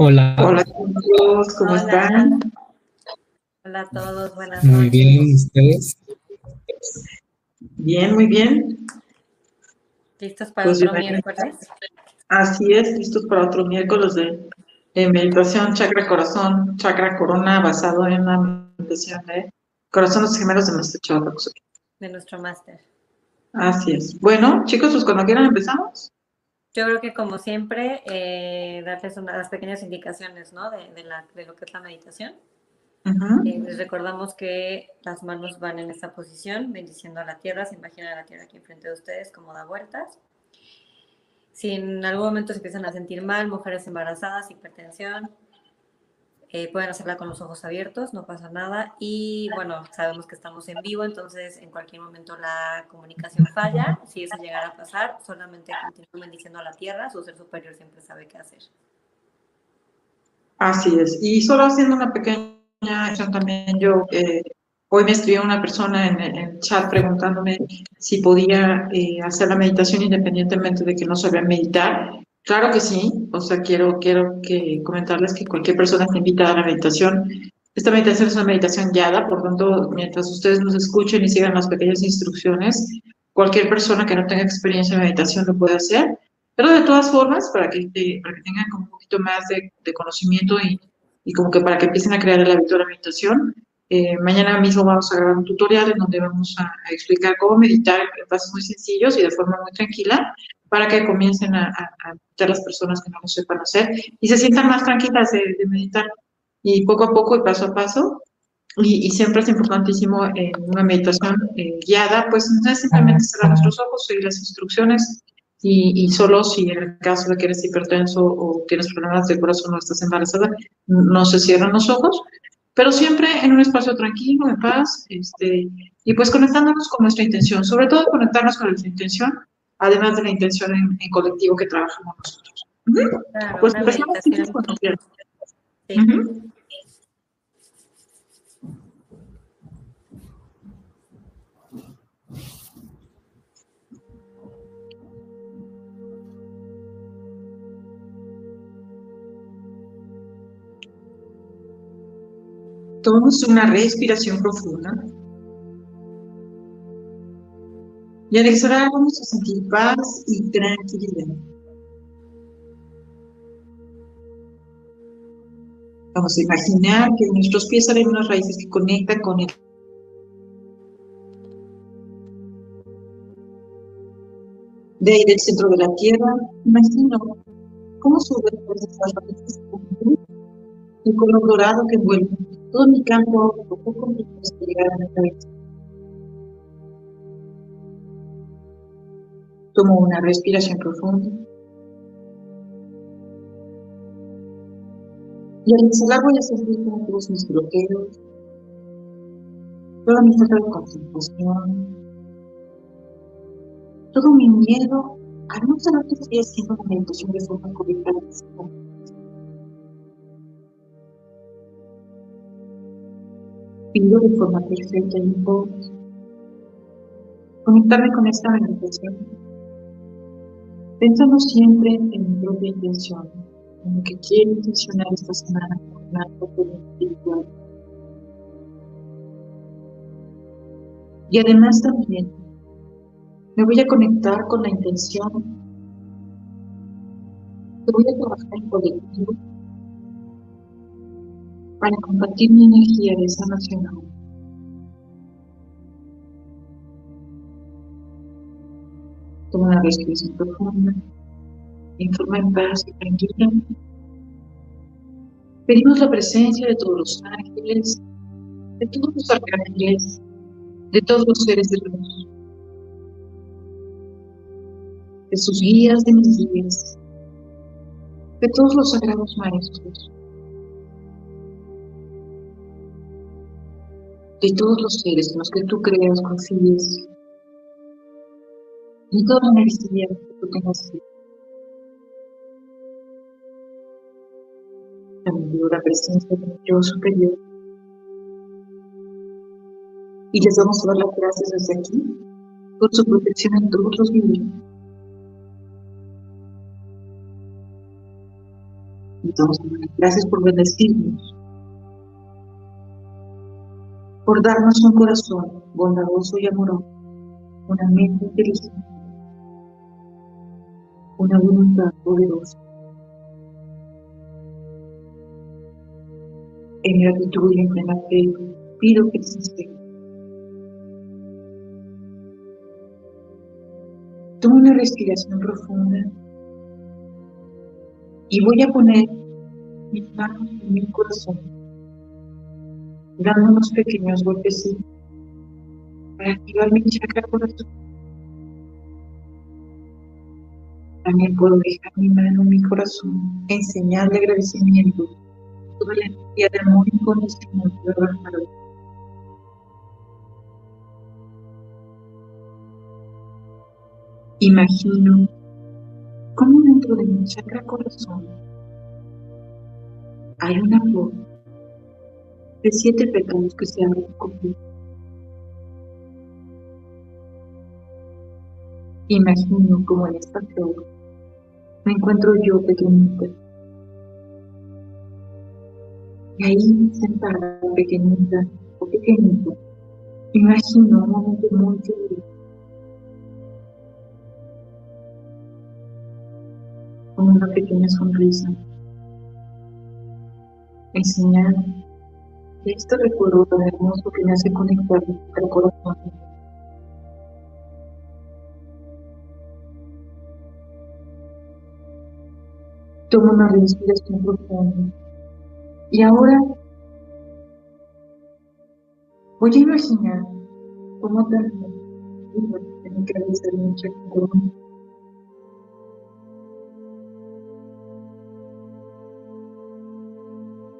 Hola. Hola chicos, ¿cómo Hola. están? Hola a todos, buenas Muy noches. bien, ¿ustedes? Bien, muy bien. ¿Listos para Pues otro miércoles? Así es, listos para otro miércoles de, de meditación chakra corazón, chakra corona, basado en la meditación de corazones gemelos de Choa Roxy. De nuestro máster. Así es. Bueno, chicos, pues cuando quieran empezamos. Yo creo que como siempre, eh, darles unas pequeñas indicaciones, ¿no? De, de la- de lo que es la meditación. Ujú. Eh, les recordamos que las manos van en esta posición, bendiciendo a la tierra. Se imaginan la tierra aquí enfrente de ustedes, como da vueltas. Si en algún momento se empiezan a sentir mal, mujeres embarazadas, hipertensión, eh, pueden hacerla con los ojos abiertos, no pasa nada. Y bueno, sabemos que estamos en vivo, entonces en cualquier momento la comunicación falla. Si eso llegara a pasar, solamente continúen bendiciendo a la tierra, su ser superior siempre sabe qué hacer. Así es. Y solo haciendo una pequeña acción también, yo eh, hoy me escribió una persona en el chat preguntándome si podía eh, hacer la meditación independientemente de que no sabía meditar. Claro que sí, o sea, quiero, quiero que comentarles que cualquier persona está invitada a la meditación. Esta meditación es una meditación guiada, por tanto, mientras ustedes nos escuchen y sigan las pequeñas instrucciones, cualquier persona que no tenga experiencia en meditación lo puede hacer. Pero de todas formas, para que, te- para que tengan un poquito más de, de conocimiento y, y como que para que empiecen a crear el hábito de la meditación, eh, mañana mismo vamos a grabar un tutorial en donde vamos a, a explicar cómo meditar en pasos muy sencillos y de forma muy tranquila para que comiencen a, a, las personas que no lo sepan hacer y se sientan más tranquilas de, de meditar. Y poco a poco y paso a paso, y, y siempre es importantísimo en una meditación eh, guiada, pues no es simplemente cerrar nuestros ojos, seguir las instrucciones y, y solo si en el caso de que eres hipertenso o tienes problemas de corazón o estás embarazada, no se cierran los ojos, pero siempre en un espacio tranquilo, en paz, este, y pues conectándonos con nuestra intención, sobre todo conectarnos con nuestra intención, además de la intención en, en colectivo que trabajamos nosotros. Ujú. Claro, Pues empezamos chicos, meditación. cuando quieran. Tomamos una respiración profunda. Y al exhalar vamos a sentir paz y tranquilidad. Vamos a imaginar que nuestros pies salen unas raíces que conectan con el de ahí del centro de la tierra. Imagino cómo sube por esas raíces el color dorado que envuelve todo mi campo poco a poco hasta llegar a la cabeza. Tomo una respiración profunda. Y al exhalar voy a sentir todos mis bloqueos, toda mi falta de concentración, todo mi miedo a no saber que estoy haciendo una meditación de forma correcta. De forma perfecta y paz conectarme con esta meditación, pensando siempre en mi propia intención, en lo que quiero intencionar esta semana con la propia espiritual. Y además también me voy a conectar con la intención. Que voy a trabajar en colectivo para compartir mi energía de sanación ahora. Toma una respiración profunda, en forma en paz y tranquila. Pedimos la presencia de todos los ángeles, de todos los arcángeles, de todos los seres de luz, de sus guías, de mis guías, de todos los sagrados maestros, de todos los seres en los que tú creas, confíes, y toda la energía que tú tengas. También la presencia de mi yo superior. Y les vamos a dar las gracias desde aquí por su protección en todos los vivientes. Entonces, gracias por bendecirnos, por darnos un corazón bondadoso y amoroso, una mente inteligente, una voluntad poderosa. En gratitud y en plena fe, pido que esté. Toma una respiración profunda y voy a poner mis manos en mi corazón, dando unos pequeños golpecitos para activar mi chakra corazón. También puedo dejar mi mano en mi corazón en señal de agradecimiento toda la energía de amor incondicional que bajar Imagino cómo dentro de mi chakra corazón hay una flor de siete pétalos que se abren conmigo. Imagino como en esta flor me encuentro yo pequeñita. Y ahí sentada, pequeñita o pequeñito, imagino un momento muy feliz con una pequeña sonrisa. En señal este recuerdo tan hermoso que me hace conectar con corazón. Tomo una respiración profunda. Y ahora voy a imaginar cómo también en mi cabeza de mi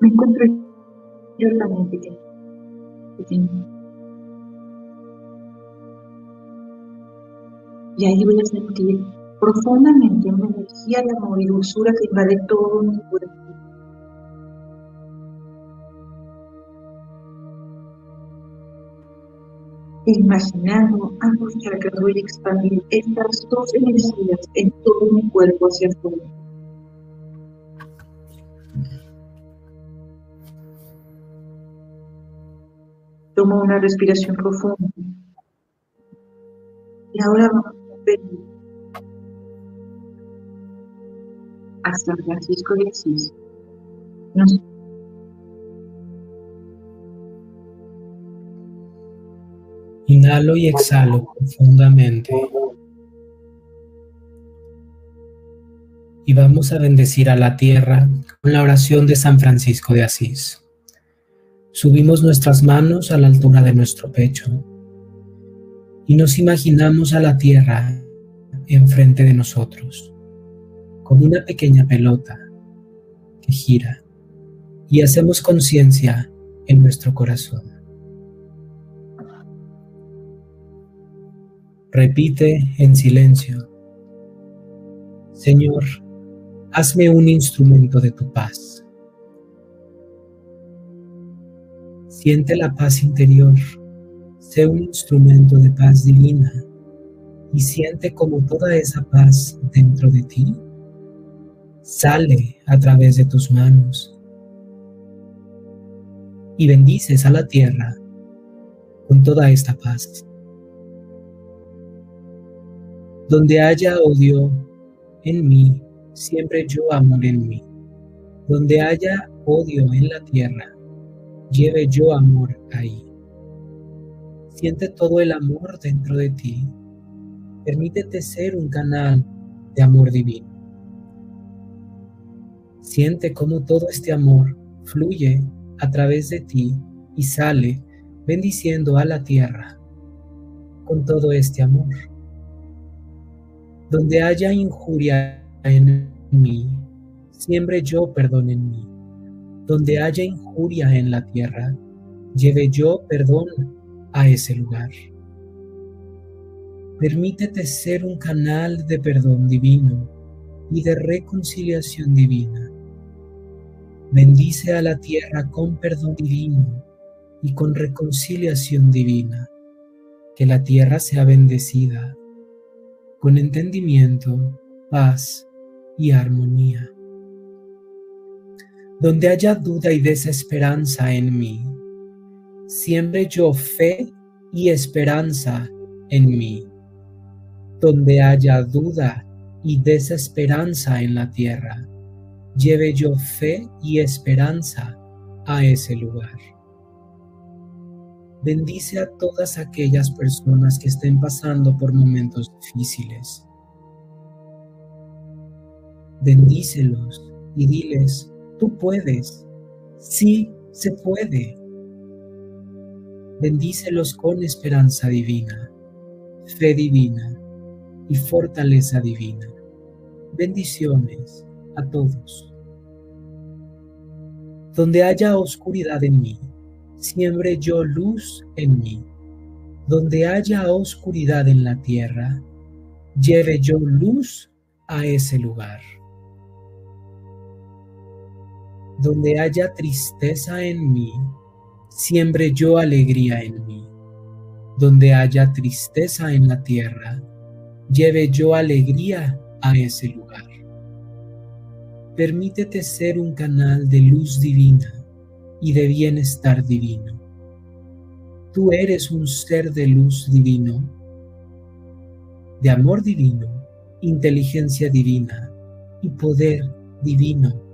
me encuentro yo también pequeño, Y ahí voy a sentir profundamente una energía de amor y dulzura que invade todo mi cuerpo. Imaginando ambos chakras voy a expandir estas dos energías en todo mi cuerpo hacia afuera. Toma una respiración profunda. Y ahora vamos a pedir a San Francisco de Asís. Inhalo y exhalo profundamente. Y vamos a bendecir a la tierra con la oración de San Francisco de Asís. Subimos nuestras manos a la altura de nuestro pecho y nos imaginamos a la tierra enfrente de nosotros, como una pequeña pelota que gira y hacemos conciencia en nuestro corazón. Repite en silencio, Señor, hazme un instrumento de tu paz. Siente la paz interior, sé un instrumento de paz divina y siente como toda esa paz dentro de ti sale a través de tus manos y bendices a la tierra con toda esta paz. Donde haya odio en mí, siempre yo amor en mí. Donde haya odio en la tierra, lleve yo amor ahí. Siente todo el amor dentro de ti. Permítete ser un canal de amor divino. Siente cómo todo este amor fluye a través de ti y sale bendiciendo a la tierra con todo este amor. Donde haya injuria en mí, siempre yo perdón en mí donde haya injuria en la tierra, lleve yo perdón a ese lugar. Permítete ser un canal de perdón divino y de reconciliación divina. Bendice a la tierra con perdón divino y con reconciliación divina. Que la tierra sea bendecida con entendimiento, paz y armonía. Donde haya duda y desesperanza en mí, siembre yo fe y esperanza en mí. Donde haya duda y desesperanza en la tierra, lleve yo fe y esperanza a ese lugar. Bendice a todas aquellas personas que estén pasando por momentos difíciles. Bendícelos y diles, tú puedes, sí se puede. Bendícelos con esperanza divina, fe divina y fortaleza divina. Bendiciones a todos. Donde haya oscuridad en mí, siembre yo luz en mí. Donde haya oscuridad en la tierra, lleve yo luz a ese lugar. Donde haya tristeza en mí, siembre yo alegría en mí. Donde haya tristeza en la tierra, lleve yo alegría a ese lugar. Permítete ser un canal de luz divina y de bienestar divino. Tú eres un ser de luz divino, de amor divino, inteligencia divina y poder divino.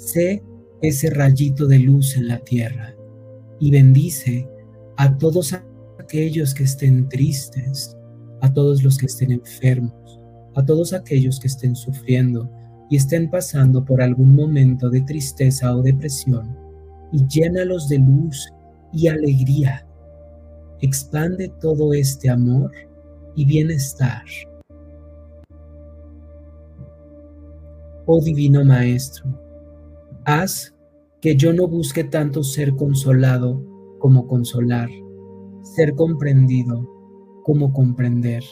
Sé ese rayito de luz en la tierra y bendice a todos aquellos que estén tristes, a todos los que estén enfermos, a todos aquellos que estén sufriendo y estén pasando por algún momento de tristeza o depresión, y llénalos de luz y alegría. Expande todo este amor y bienestar. Oh Divino Maestro, haz que yo no busque tanto ser consolado como consolar, ser comprendido como comprender,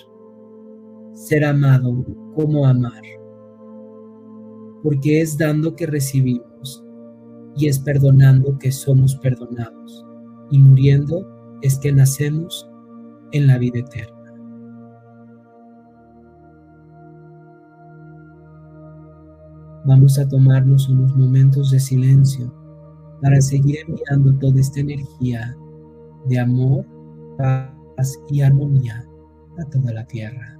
ser amado como amar porque es dando que recibimos y es perdonando que somos perdonados y muriendo es que nacemos en la vida eterna. Vamos a tomarnos unos momentos de silencio para seguir enviando toda esta energía de amor, paz y armonía a toda la tierra.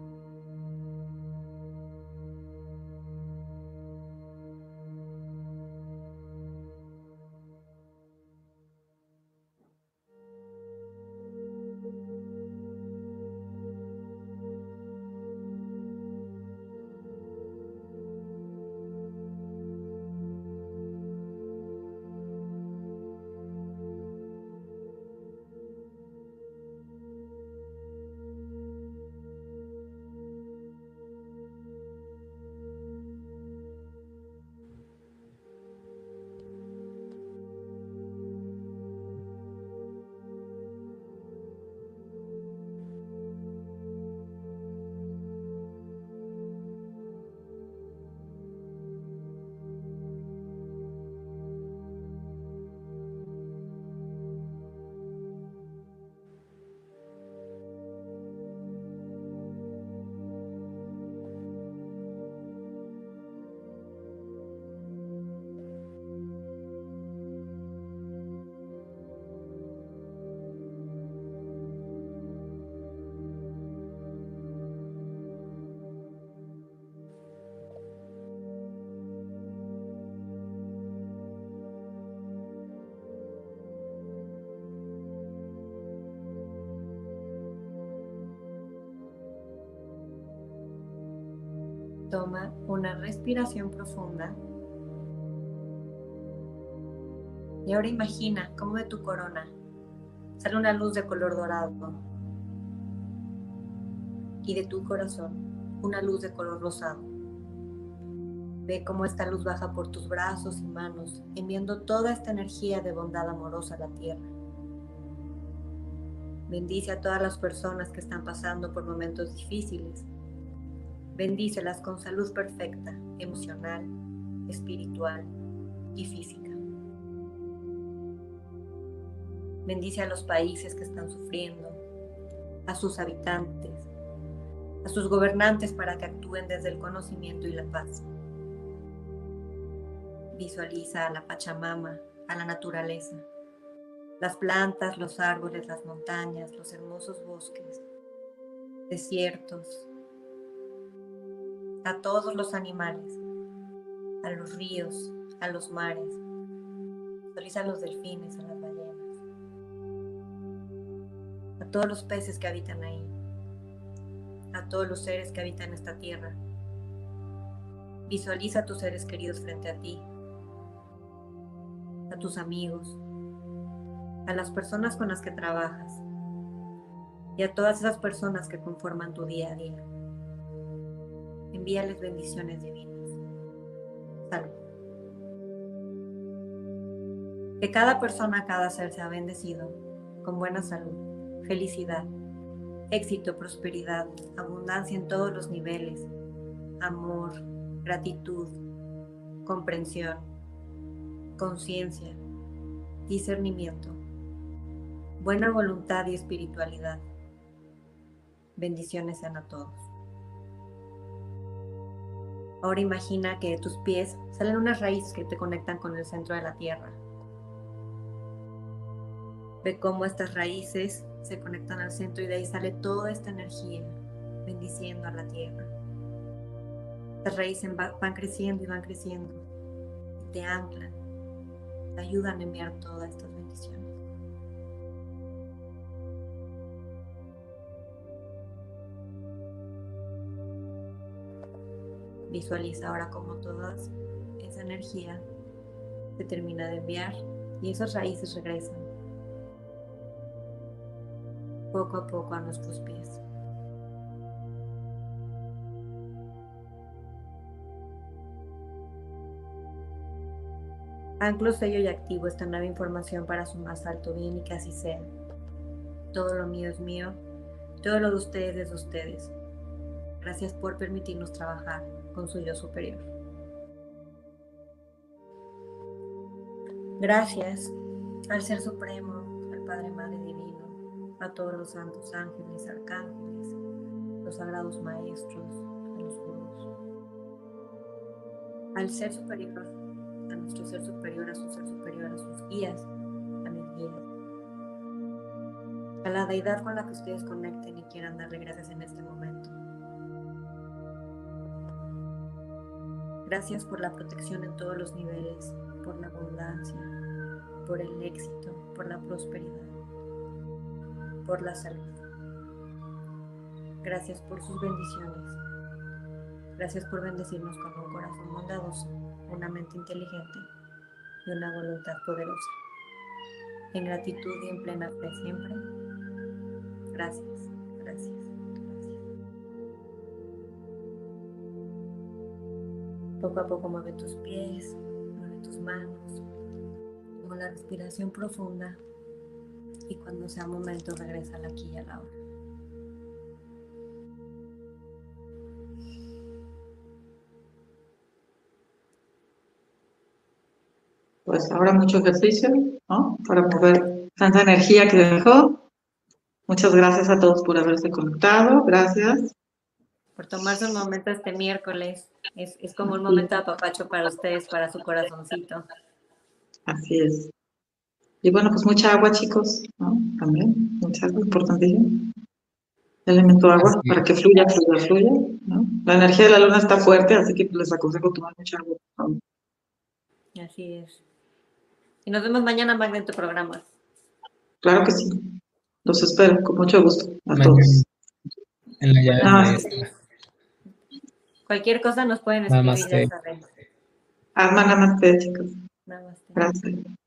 Toma una respiración profunda. Y ahora imagina cómo de tu corona sale una luz de color dorado. Y de tu corazón una luz de color rosado. Ve cómo esta luz baja por tus brazos y manos, enviando toda esta energía de bondad amorosa a la tierra. Bendice a todas las personas que están pasando por momentos difíciles Bendícelas con salud perfecta, emocional, espiritual y física. Bendice a los países que están sufriendo, a sus habitantes, a sus gobernantes para que actúen desde el conocimiento y la paz. Visualiza a la Pachamama, a la naturaleza, las plantas, los árboles, las montañas, los hermosos bosques, desiertos, a todos los animales, a los ríos, a los mares, visualiza a los delfines, a las ballenas, a todos los peces que habitan ahí, a todos los seres que habitan esta tierra. Visualiza a tus seres queridos frente a ti, a tus amigos, a las personas con las que trabajas y a todas esas personas que conforman tu día a día. Envíales bendiciones divinas. Salud. Que cada persona, cada ser sea bendecido con buena salud, felicidad, éxito, prosperidad, abundancia en todos los niveles, amor, gratitud, comprensión, conciencia, discernimiento, buena voluntad y espiritualidad. Bendiciones sean a todos. Ahora imagina que de tus pies salen unas raíces que te conectan con el centro de la tierra. Ve cómo estas raíces se conectan al centro y de ahí sale toda esta energía bendiciendo a la tierra. Las raíces van creciendo y van creciendo y te anclan, te ayudan a enviar todas estas bendiciones. Visualiza ahora cómo toda esa energía se termina de enviar y esas raíces regresan poco a poco a nuestros pies. Anclo sello y activo esta nueva información para su más alto bien y que así sea. Todo lo mío es mío, todo lo de ustedes es de ustedes. Gracias por permitirnos trabajar con su yo superior. Gracias al Ser Supremo, al Padre Madre Divino, a todos los santos ángeles, arcángeles, los sagrados maestros, a los gurús, al Ser Superior, a nuestro Ser Superior, a su Ser Superior, a sus guías, a mis guías, a la deidad con la que ustedes conecten y quieran darle gracias en este momento. Gracias por la protección en todos los niveles, por la abundancia, por el éxito, por la prosperidad, por la salud. Gracias por sus bendiciones. Gracias por bendecirnos con un corazón bondadoso, una mente inteligente y una voluntad poderosa. En gratitud y en plena fe siempre. Gracias. Poco a poco mueve tus pies, mueve tus manos, con la respiración profunda y cuando sea momento regresa al aquí y a la hora. Pues ahora mucho ejercicio, ¿no? Para mover tanta energía que dejó. Muchas gracias a todos por haberse conectado. Gracias. Por tomarse un momento este miércoles. Es, es como un momento de apapacho para ustedes, para su corazoncito. Así es. Y bueno, pues mucha agua, chicos, ¿no? También, mucha agua, importantísimo. Elemento agua, para que fluya, fluya, fluya, ¿no? La energía de la luna está fuerte, así que les aconsejo tomar mucha agua. ¿no? Así es. Y nos vemos mañana, Magda, en tu programa. Claro que sí. Los espero, con mucho gusto, a todos. En la llave Ah, maestra. Cualquier cosa nos pueden escribir, Namaste. ya saben. Alma namaste, chicos. Namaste. Gracias.